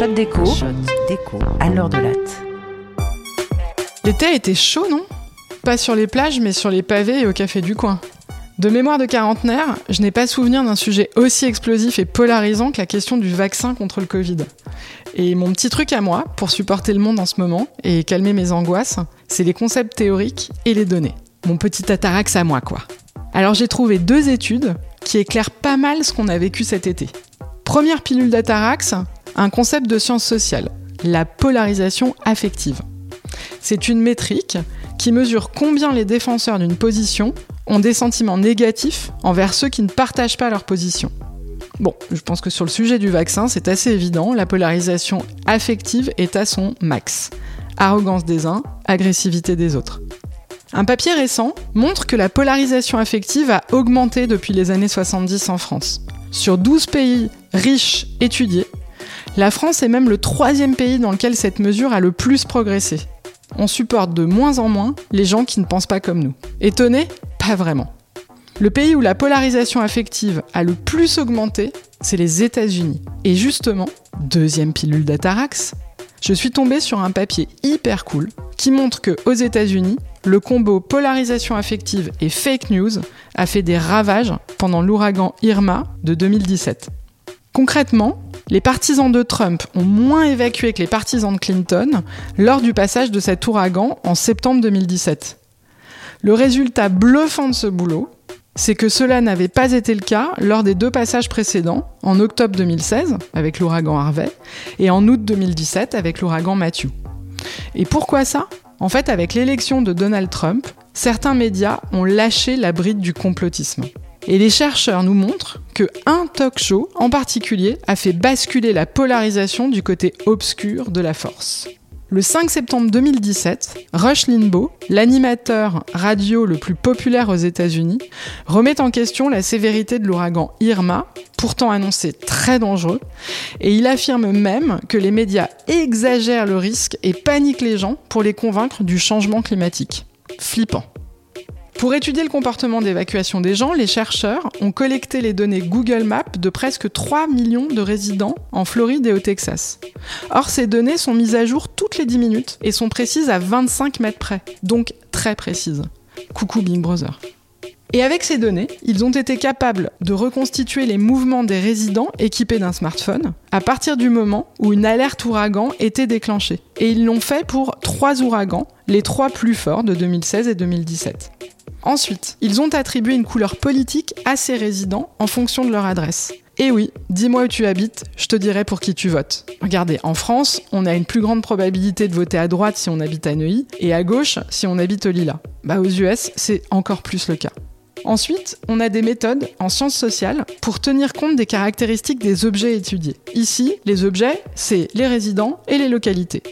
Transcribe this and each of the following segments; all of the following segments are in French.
Shot déco. Shot déco. À l'heure de latte. L'été a été chaud, non? Pas sur les plages, mais sur les pavés et au café du coin. De mémoire de quarantenaire, je n'ai pas souvenir d'un sujet aussi explosif et polarisant que la question du vaccin contre le Covid. Et mon petit truc à moi, pour supporter le monde en ce moment et calmer mes angoisses, c'est les concepts théoriques et les données. Mon petit atarax à moi, quoi. Alors j'ai trouvé deux études qui éclairent pas mal ce qu'on a vécu cet été. Première pilule d'atarax, un concept de sciences sociales, la polarisation affective. C'est une métrique qui mesure combien les défenseurs d'une position ont des sentiments négatifs envers ceux qui ne partagent pas leur position. Bon, je pense que sur le sujet du vaccin, c'est assez évident, la polarisation affective est à son max. Arrogance des uns, agressivité des autres. Un papier récent montre que la polarisation affective a augmenté depuis les années 70 en France. Sur 12 pays riches étudiés, la France est même le troisième pays dans lequel cette mesure a le plus progressé. On supporte de moins en moins les gens qui ne pensent pas comme nous. Étonné Pas vraiment. Le pays où la polarisation affective a le plus augmenté, c'est les États-Unis. Et justement, deuxième pilule d'Atarax, je suis tombée sur un papier hyper cool qui montre que aux États-Unis, le combo polarisation affective et fake news a fait des ravages pendant l'ouragan Irma de 2017. Concrètement, les partisans de Trump ont moins évacué que les partisans de Clinton lors du passage de cet ouragan en septembre 2017. Le résultat bluffant de ce boulot, c'est que cela n'avait pas été le cas lors des deux passages précédents, en octobre 2016 avec l'ouragan Harvey et en août 2017 avec l'ouragan Matthew. Et pourquoi ça? En fait, avec l'élection de Donald Trump, certains médias ont lâché la bride du complotisme. Et les chercheurs nous montrent que un talk show en particulier a fait basculer la polarisation du côté obscur de la force. Le 5 septembre 2017, Rush Limbaugh, l'animateur radio le plus populaire aux États-Unis, remet en question la sévérité de l'ouragan Irma, pourtant annoncé très dangereux, et il affirme même que les médias exagèrent le risque et paniquent les gens pour les convaincre du changement climatique. Flippant. Pour étudier le comportement d'évacuation des gens, les chercheurs ont collecté les données Google Maps de presque 3 millions de résidents en Floride et au Texas. Or, ces données sont mises à jour toutes les 10 minutes et sont précises à 25 mètres près, donc très précises. Coucou Big Brother. Et avec ces données, ils ont été capables de reconstituer les mouvements des résidents équipés d'un smartphone à partir du moment où une alerte ouragan était déclenchée. Et ils l'ont fait pour trois ouragans, les trois plus forts de 2016 et 2017. Ensuite, ils ont attribué une couleur politique à ces résidents en fonction de leur adresse. Et oui, dis-moi où tu habites, je te dirai pour qui tu votes. Regardez, en France, on a une plus grande probabilité de voter à droite si on habite à Neuilly et à gauche si on habite au Lila. Bah aux US, c'est encore plus le cas. Ensuite, on a des méthodes en sciences sociales pour tenir compte des caractéristiques des objets étudiés. Ici, les objets, c'est les résidents et les localités.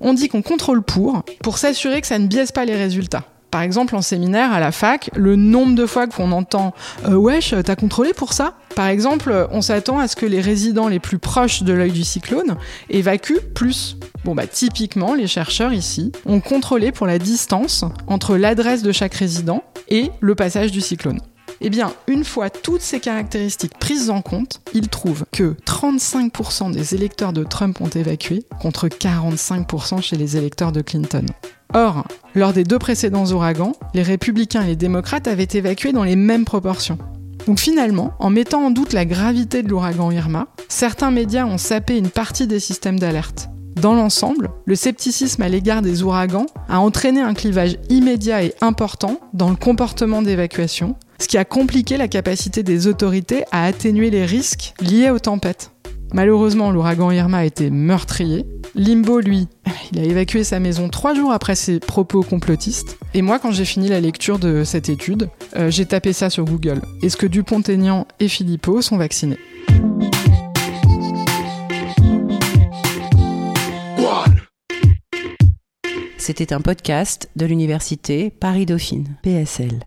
On dit qu'on contrôle pour, pour s'assurer que ça ne biaise pas les résultats. Par exemple, en séminaire, à la fac, le nombre de fois qu'on entend euh, Wesh, t'as contrôlé pour ça? Par exemple, on s'attend à ce que les résidents les plus proches de l'œil du cyclone évacuent plus. Bon, bah, typiquement, les chercheurs ici ont contrôlé pour la distance entre l'adresse de chaque résident et le passage du cyclone. Eh bien, une fois toutes ces caractéristiques prises en compte, ils trouvent que 35% des électeurs de Trump ont évacué contre 45% chez les électeurs de Clinton. Or, lors des deux précédents ouragans, les républicains et les démocrates avaient évacué dans les mêmes proportions. Donc finalement, en mettant en doute la gravité de l'ouragan Irma, certains médias ont sapé une partie des systèmes d'alerte. Dans l'ensemble, le scepticisme à l'égard des ouragans a entraîné un clivage immédiat et important dans le comportement d'évacuation, ce qui a compliqué la capacité des autorités à atténuer les risques liés aux tempêtes. Malheureusement, l'ouragan Irma a été meurtrier. Limbo, lui, il a évacué sa maison trois jours après ses propos complotistes. Et moi, quand j'ai fini la lecture de cette étude, euh, j'ai tapé ça sur Google. Est-ce que Dupont-Aignan et Philippot sont vaccinés? C'était un podcast de l'université Paris-Dauphine, PSL.